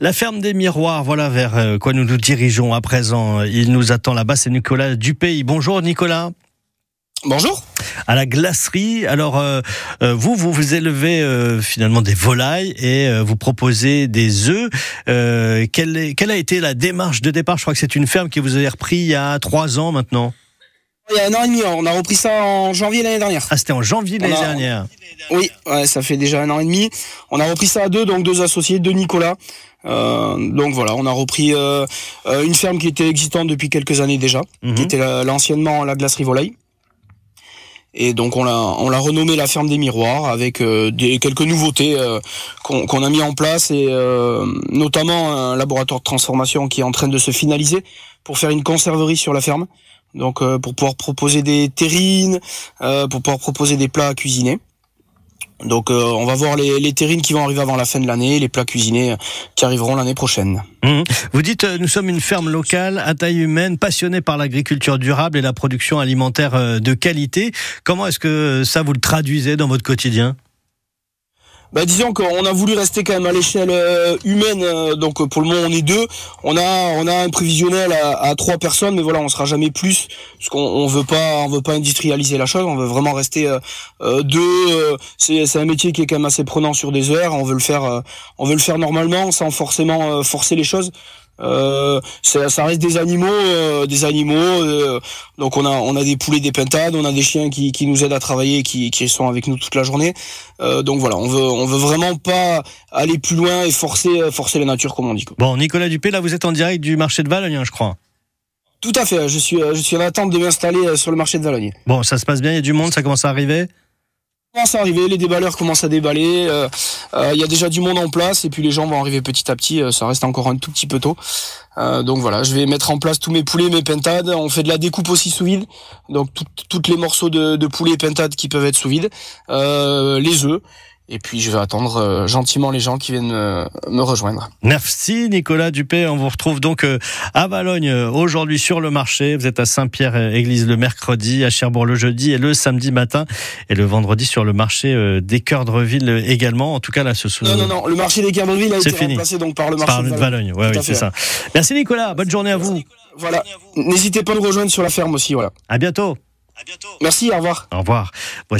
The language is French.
La ferme des miroirs, voilà vers euh, quoi nous nous dirigeons à présent. Il nous attend là-bas, c'est Nicolas Dupay. Bonjour Nicolas. Bonjour. À la glacerie. Alors, euh, euh, vous, vous vous élevez euh, finalement des volailles et euh, vous proposez des œufs. Euh, quelle, est- quelle a été la démarche de départ? Je crois que c'est une ferme qui vous avez repris il y a trois ans maintenant. Il y a un an et demi, on a repris ça en janvier l'année dernière. Ah, c'était en janvier l'année a- dernière. Oui, ouais, ça fait déjà un an et demi. On a repris ça à deux, donc deux associés, deux Nicolas. Euh, donc voilà, on a repris euh, euh, une ferme qui était existante depuis quelques années déjà, Mhm. qui était la- l'anciennement la glacerie volaille. Et donc on l'a on l'a renommé la ferme des miroirs avec euh, des quelques nouveautés euh, qu'on a mis en place et euh, notamment un laboratoire de transformation qui est en train de se finaliser pour faire une conserverie sur la ferme. Donc euh, pour pouvoir proposer des terrines, euh, pour pouvoir proposer des plats à cuisiner. Donc euh, on va voir les, les terrines qui vont arriver avant la fin de l'année, les plats cuisinés euh, qui arriveront l'année prochaine. Mhm. Vous dites, euh, nous sommes une ferme locale à taille humaine, passionnée par l'agriculture durable et la production alimentaire euh, de qualité. Comment est-ce que ça vous le traduisez dans votre quotidien? Bah disons qu'on a voulu rester quand même à l'échelle euh, humaine, euh, donc euh, pour le moment on est deux. On a on a un prévisionnel à, trois personnes, mais voilà on sera jamais plus, parce qu'on on veut pas on veut pas industrialiser la chose, on veut vraiment rester euh, deux. c'est c'est un métier qui est quand même assez prenant sur des heures. On veut le faire on veut le faire normalement sans forcément forcer les choses. Euh, ça, ça reste des animaux, euh, des animaux. euh, donc on a on a des poulets, des pintades, on a des chiens qui, qui nous aident à travailler, qui, qui sont avec nous toute la journée. Euh, donc voilà, on veut on veut vraiment pas aller plus loin et forcer euh, forcer la nature comme on dit. quoi. Bon, Nicolas Dupé, là vous êtes en direct du marché de Valogne, hein, je crois. Tout à fait. Je suis euh, je suis en attente de m'installer sur le marché de Valogne. Bon, ça se passe bien, il y a du monde, ça commence à arriver à arriver, les déballeurs commencent à déballer. euh, euh, Il y a déjà du monde en place et puis les gens vont arriver petit à petit. euh, ça reste encore un tout petit peu tôt. Donc voilà, je vais mettre en place tous mes poulets, mes pentades. On fait de la découpe aussi sous vide. Donc tout- toutes les morceaux de, de poulets et pentades qui peuvent être sous vide. Les œufs. Et puis je vais attendre euh, gentiment les gens qui viennent me, me rejoindre. Merci Nicolas Dupé, on vous retrouve donc euh, à Valogne euh, aujourd'hui sur le marché. Vous êtes à Saint-Pierre-Église le mercredi, à Cherbourg le jeudi et le samedi matin et le vendredi sur le marché des Cœurs de Reville également. En tout cas là ce soir. Non, non, non, le marché des Cabreville a C'est été fini. remplacé donc par le marché Par de de Valogne. Ouais, oui, à c'est ça. Merci Nicolas, bonne journée à vous. Voilà. N'hésitez pas à nous rejoindre sur la ferme aussi. Voilà. À bientôt. Merci, au revoir. Au revoir. Voici